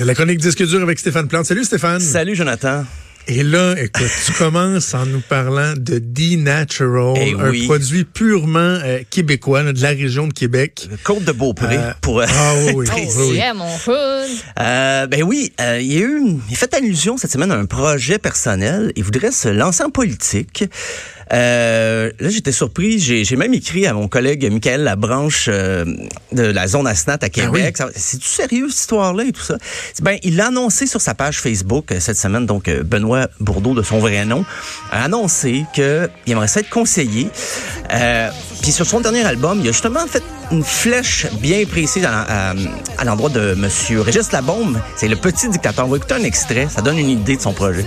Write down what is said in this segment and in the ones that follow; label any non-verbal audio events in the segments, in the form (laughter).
C'est la chronique disque dur avec Stéphane Plante. Salut Stéphane. Salut Jonathan. Et là, écoute, tu commences en nous parlant de D-Natural, Eh un oui. produit purement euh, québécois, là, de la région de Québec. Côte de Beaupré Euh, pour. euh, Ah oui, oui, Oh, (laughs) oui, mon hood. euh, ben oui, euh, il y a eu, il fait allusion cette semaine à un projet personnel. Il voudrait se lancer en politique. Euh, là, j'étais surpris. J'ai j'ai même écrit à mon collègue Michael Labranche euh, de la zone Asnat à Québec. Ça- C'est-tu sérieux, cette histoire-là et tout ça? Ben, il l'a annoncé sur sa page Facebook euh, cette semaine. Donc, euh, Benoît Bourdeau, de son vrai nom, a annoncé qu'il aimerait ça être conseiller. Euh, Puis sur son dernier album, il a justement fait une flèche bien précise à, à- à l'endroit de Monsieur Régis Labombe. C'est le petit dictateur. On va écouter un extrait. Ça donne une idée de son projet.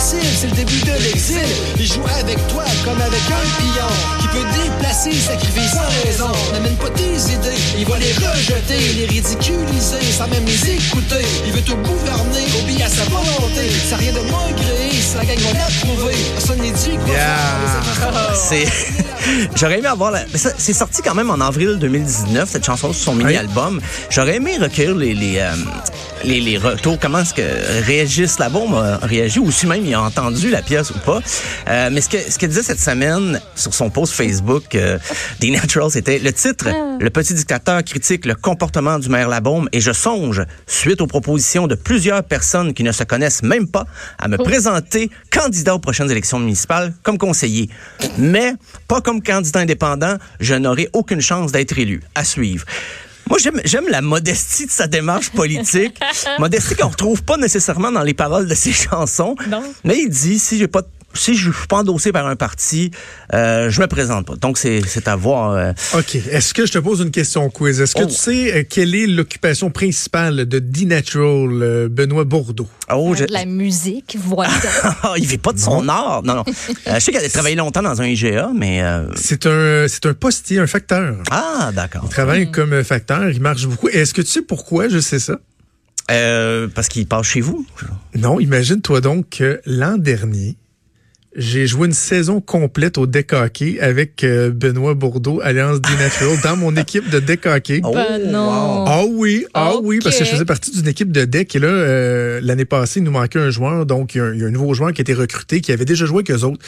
C'est le début de l'exil. Il joue avec toi comme avec un pion qui peut déplacer, sacrifier sans raison. N'amène pas tes idées, il va les rejeter, les ridiculiser, sans même les écouter. Il veut te gouverner, obéir à sa volonté. Ça rien de moins créé, si la gang va l'approuver. Personne n'est dit quoi faire. C'est. (laughs) J'aurais aimé avoir la. mais ça, C'est sorti quand même en avril 2019, cette chanson sur son mini-album. J'aurais aimé recueillir les, les, euh, les, les retours. Comment est-ce que Régis Labombe a réagi ou si même il a entendu la pièce ou pas. Euh, mais ce que ce qu'elle disait cette semaine sur son post Facebook euh, des Naturals, c'était le titre Le petit dictateur critique le comportement du maire Labombe et je songe, suite aux propositions de plusieurs personnes qui ne se connaissent même pas, à me présenter candidat aux prochaines élections municipales comme conseiller. Mais pas comme candidat indépendant, je n'aurai aucune chance d'être élu. À suivre. Moi, j'aime, la modestie de sa démarche politique. (laughs) modestie qu'on retrouve pas nécessairement dans les paroles de ses chansons. Non. Mais il dit, si j'ai pas, si je suis pas endossé par un parti, euh, je me présente pas. Donc, c'est, à voir. euh, OK. Est-ce que je te pose une question quiz? Est-ce que Oh. tu sais euh, quelle est l'occupation principale de D-Natural, euh, Benoît Bourdeau? oh, je- De la musique, voilà. Ah, (laughs) il vit pas de son art. Non, non. Euh, je sais qu'elle a travaillé longtemps dans un IGA, mais... euh, C'est un, c'est un postier, un facteur. Ah, d'accord. Il travaille comme euh, facteur, il marche beaucoup. Est-ce que tu sais pourquoi je sais ça? Euh, parce qu'il passe chez vous. Non, imagine-toi donc que l'an dernier, j'ai joué une saison complète au deck hockey avec euh, Benoît Bourdeau, Alliance D-Natural, dans mon équipe de deck hockey. Oh, Ben non. Ah oui, ah oui, parce que je faisais partie d'une équipe de deck et là, euh, l'année passée, il nous manquait un joueur, donc il y, a un, il y a un nouveau joueur qui a été recruté, qui avait déjà joué avec eux autres.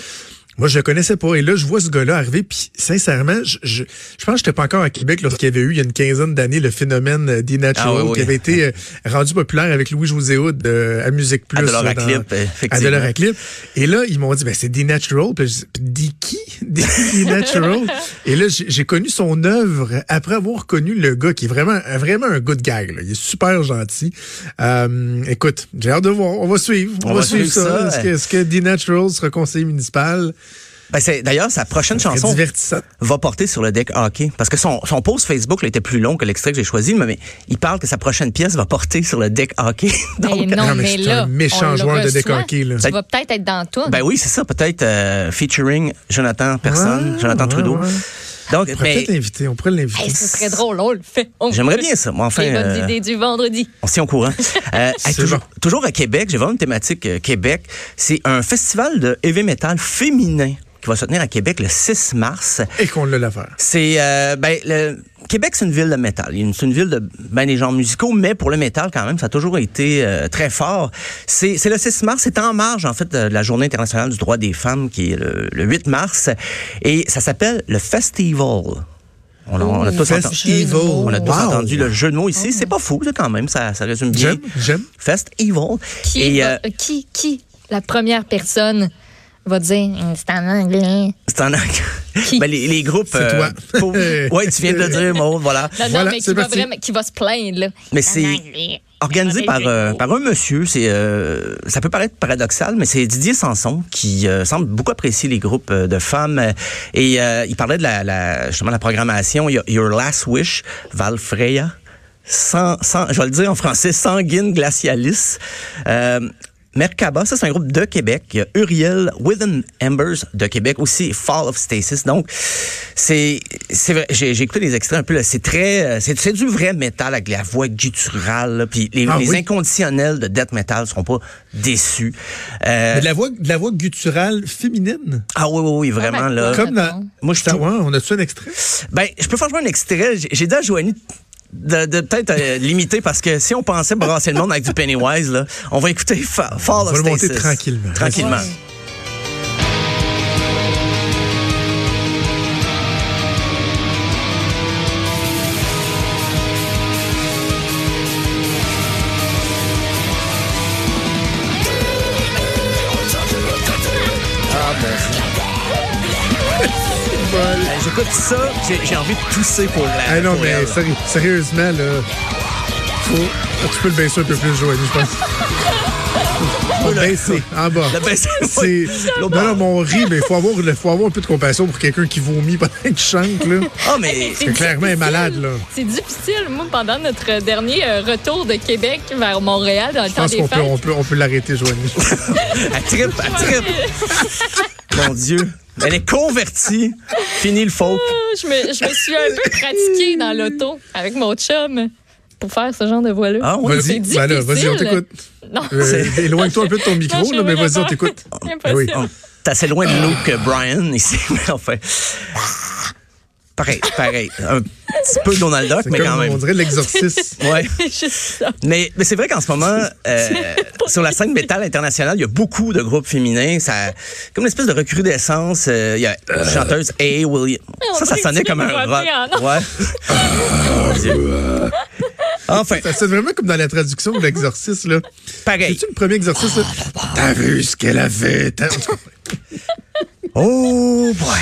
Moi, je le connaissais pas. Et là, je vois ce gars-là arriver, puis sincèrement, je, je, je pense que j'étais pas encore à Québec lorsqu'il y avait eu, il y a une quinzaine d'années, le phénomène euh, des Natural, Ah oui, oui. qui avait été euh, (laughs) rendu populaire avec Louis-José Hood euh, à Musique Plus. À là, à dans- Clip, à effectivement. À Clip. Et là, ils m'ont dit, ben, c'est des Natural. Puis des qui? (laughs) Des des Natural. Et là, j'ai connu son œuvre après avoir connu le gars qui est vraiment, vraiment un good guy. Là. Il est super gentil. Euh, écoute, j'ai hâte de voir. On va suivre. On, va, suivre, ça. Est-ce que, est-ce que D Natural sera conseiller municipal? Ben, c'est, d'ailleurs, sa prochaine chanson va porter sur le deck hockey. Parce que son, son post Facebook là, était plus long que l'extrait que j'ai choisi, mais, mais il parle que sa prochaine pièce va porter sur le deck hockey. (laughs) Donc, Mais non, Non, mais mais là, un méchant joueur de deck hockey, là. Tu vas peut-être être dans tout. ben oui, c'est ça, peut-être euh, featuring Jonathan Personne, Ouais, Jonathan ouais, Trudeau. ouais. Donc, On pourrait l'inviter. On pourrait l'inviter. Hey, ce serait drôle, on le fait. J'aimerais bien ça. Moi, enfin. Les bonnes euh, idées du vendredi. On tient au courant. (laughs) Euh, hey, toujours, bon. toujours à Québec, j'ai vraiment une thématique euh, Québec. C'est un festival de heavy metal féminin qui va se tenir à Québec le 6 mars. Et qu'on l'a l'affaire. C'est euh, ben le Québec, c'est une ville de métal. C'est une ville de ben des genres musicaux, mais pour le métal quand même, ça a toujours été euh, très fort. C'est c'est le 6 mars, c'est en marge en fait de la Journée internationale du droit des femmes qui est le, le 8 mars, et ça s'appelle le Festival. On a, on a tous entendu, Festival. on a tous Wow. entendu le jeu de mots ici. C'est pas fou, ça, quand même. Ça, ça résume bien. J'aime, j'aime. Festival. Qui, Et, euh, qui, qui, la première personne va dire c'est en anglais. c'est en Qui? ben, les, les groupes. C'est toi. pour- (laughs) ouais, tu viens de le dire, Maud, voilà. Non, Voilà, non, mais c'est qui va, vraiment, qui va se plaindre, là. Mais c'est organisé par, euh, par un monsieur. C'est, euh, ça peut paraître paradoxal, mais c'est Didier Sanson qui euh, semble beaucoup apprécier les groupes euh, de femmes. euh, et euh, il parlait de la, la, justement la programmation. Your Last Wish, Val Freya. Sans, sans, je vais le dire en français, Sanguine Glacialis. Euh, Merkaba, ça c'est un groupe de Québec. Il y a Uriel Within Embers de Québec aussi, Fall of Stasis. Donc c'est c'est vrai, j'ai j'ai écouté les extraits un peu là, c'est très euh, c'est c'est du vrai métal avec la voix gutturale là, puis les, Ah les oui. inconditionnels de death metal seront pas déçus. Euh, Mais de la voix, de la voix gutturale féminine? ah oui oui oui vraiment Ah, ben, là. Comme dans. Moi je ouais, on a-tu un extrait? ben je peux faire jouer un extrait, j'ai j'ai dit à Joanie de, de peut-être euh, limiter parce que si on pensait brasser le monde avec du Pennywise, là, on va écouter Fa- Fall On of va le monter Stasis. tranquillement. Tranquillement. Euh, J'écoute ça, j'ai envie de tousser pour la. Ah non, pour mais elle. séri- sérieusement, là, faut... tu peux le baisser un peu plus, Joanie, je pense. (laughs) Faut le baisser, en bas. Le baisser, C'est... Non, non, mais on rit, mais il faut avoir, il faut avoir un peu de compassion pour quelqu'un qui vomit pendant qu'il chante, là. Ah, mais. C'est que clairement, elle est malade, là. C'est difficile. Moi, pendant notre dernier euh, retour de Québec vers Montréal dans le Je temps pense des qu'on peut, fêtes, on peut, on peut l'arrêter, Joanie. (laughs) Elle tripe, elle tripe. Mon Dieu. Elle est convertie. Fini le folk. je me, je me suis un peu pratiquée dans l'auto avec mon chum pour faire ce genre de voix-là. Ah, oui. Vas-y, ben là, vas-y, on t'écoute. Euh, Éloigne-toi un peu de ton micro, Non, là, mais vas-y, on t'écoute. (laughs) Impossible. Oui. T'es assez loin de Luke Bryan ici, (laughs) mais enfin. Pareil, pareil. Un petit peu Donald Duck, mais comme, quand on même. dirait l'exorcisme. (laughs) Ouais. C'est (laughs) juste ça. Mais, mais c'est vrai qu'en ce moment, euh, sur la scène métal internationale, il y a beaucoup de groupes féminins. Ça, comme une espèce de recrudescence. euh, Il y a une chanteuse A. Williams. On Ça, ça sonnait comme un rock. en Ouais. Dieu. (laughs) Enfin, Ça sonne vraiment comme dans la traduction de l'exorcisme, là. pareil. C'est-tu le premier exercice, là? T'as vu ce qu'elle a fait? T'as- en tout cas, Oh, boy.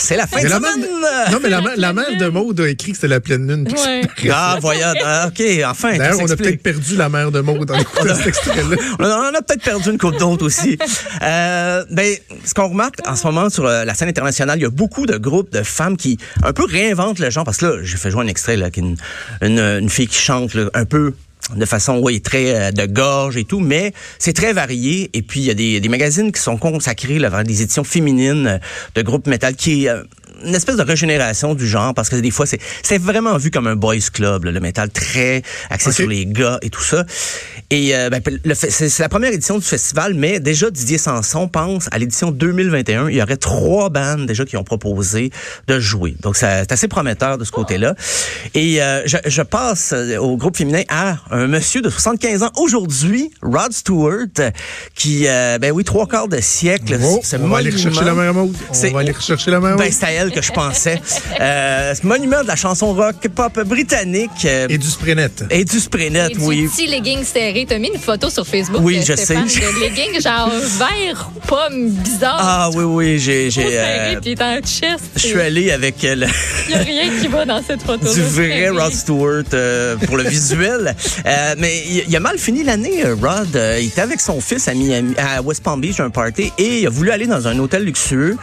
C'est la fin mais de la semaine. de- Non, mais la, mère- la mère de Maude a écrit que c'était la pleine lune. Ouais. Ah, voyons. Ah, OK, enfin. D'ailleurs, on a peut-être perdu la mère de Maude dans écoutant cet extrait-là. On en a peut-être perdu une coupe d'autres aussi. Euh, ben, ce qu'on remarque en ce moment sur euh, la scène internationale, il y a beaucoup de groupes de femmes qui un peu réinventent le genre. Parce que là, j'ai fait jouer un extrait là, qui est une, une, une fille qui chante là, un peu de façon oui très euh, de gorge et tout mais c'est très varié. Et puis il y a des, magazines qui sont consacrés là, vers des éditions féminines euh, de groupes métal qui euh, une espèce de régénération du genre parce que des fois c'est c'est vraiment vu comme un boys club là, le métal très axé sur les gars et tout ça. Et euh, ben, le c'est c'est la première édition du festival mais déjà Didier Sanson pense à l'édition 2021 il y aurait trois bandes déjà qui ont proposé de jouer. Donc ça- c'est assez prometteur de ce côté-là. Et euh, je, je passe euh, au groupe féminin à un monsieur de 75 ans aujourd'hui Rod Stewart qui euh, ben oui trois quarts de siècle Oh, on va aller monument- rechercher la Maude. On va aller rechercher la ben, Maude. c'est à elle que je pensais. (laughs) Euh, ce monument de la chanson rock pop britannique euh, Et du Sprenet. et du Spraynet, Et du oui. petit legging serré. T'as mis une photo sur Facebook. Oui, euh, je Stéphane, sais. De legging genre vert pomme bizarre. Ah oui, oui, j'ai... J'ai serré, euh, puis il est en chest. je suis allé avec euh, le- Il n'y a rien qui va dans cette photo. (laughs) du vrai Rod Stewart euh, pour le visuel. Euh, mais il, a mal fini l'année, euh, Rod. Euh, il était avec son fils à, Miami, à West Palm Beach, un party, et il a voulu aller dans un hôtel luxueux.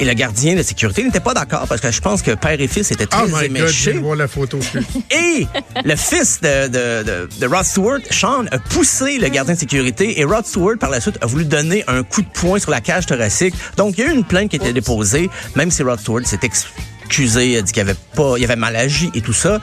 Et le gardien de sécurité n'était pas d'accord parce que je pense que père et fils étaient très Oh God, je éméchés. viens de voir la photo. (laughs) Et le fils de, de, de, de Rod Stewart, Sean, a poussé le gardien de sécurité et Rod Stewart, par la suite, a voulu donner un coup de poing sur la cage thoracique. Donc, il y a eu une plainte qui a été déposée, même si Rod Stewart s'est excusé, a dit qu'il avait pas, il avait mal agi et tout ça.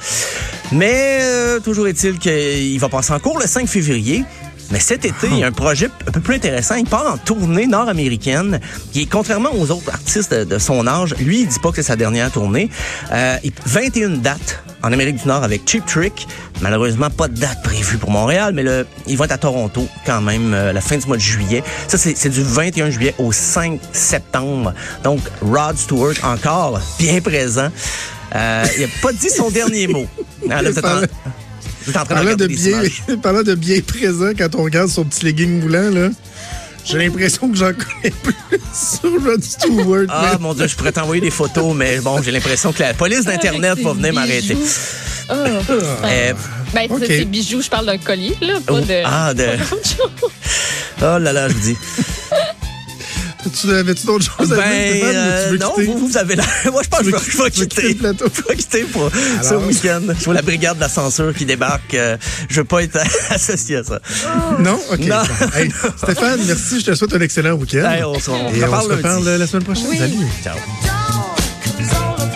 Mais euh, toujours est-il qu'il va passer en cours le 5 février. Mais cet été, il y a un projet un peu plus intéressant. Il part en tournée nord-américaine, qui est contrairement aux autres artistes de, de son âge. Lui, il dit pas que c'est sa dernière tournée. Euh, il- 21 dates en Amérique du Nord avec Cheap Trick. Malheureusement, pas de date prévue pour Montréal, mais le, il va être à Toronto quand même euh, la fin du mois de juillet. Ça, c'est du 21 juillet au 5 septembre. Donc, Rod Stewart, encore bien présent. Euh, il a pas dit son dernier mot. (laughs) en- train Parlant de, bien, (laughs) parlant de bien présent, quand on regarde son petit legging moulant, là, j'ai l'impression que j'en connais plus (laughs) sur Rod Stewart. Ah, mais- mon Dieu, je pourrais t'envoyer des photos, mais bon, j'ai l'impression que la police d'Internet Avec va venir m'arrêter. (laughs) Ah. Euh, Ben, Ok. c'est des bijoux, je parle d'un collier, là, pas Oh, de. ah, de- pas oh là là, je vous dis. Tu avais-tu d'autres choses à dire, Ben, Stéphane, euh, tu veux non, quitter? vous, vous avez la... (laughs) Moi, je pense que je vais, quitter quitter. le plateau? Je vais quitter pour ce Alors? week-end. Je vois la brigade de la censure qui débarque. euh, je veux pas être (laughs) associé à ça. Non? OK. Non. bon. Hey, (laughs) Stéphane, merci. Je te souhaite un excellent week-end. Hey, on se- on Et on reparle se reparle euh, la semaine prochaine. Oui. Salut. Ciao. Cause all the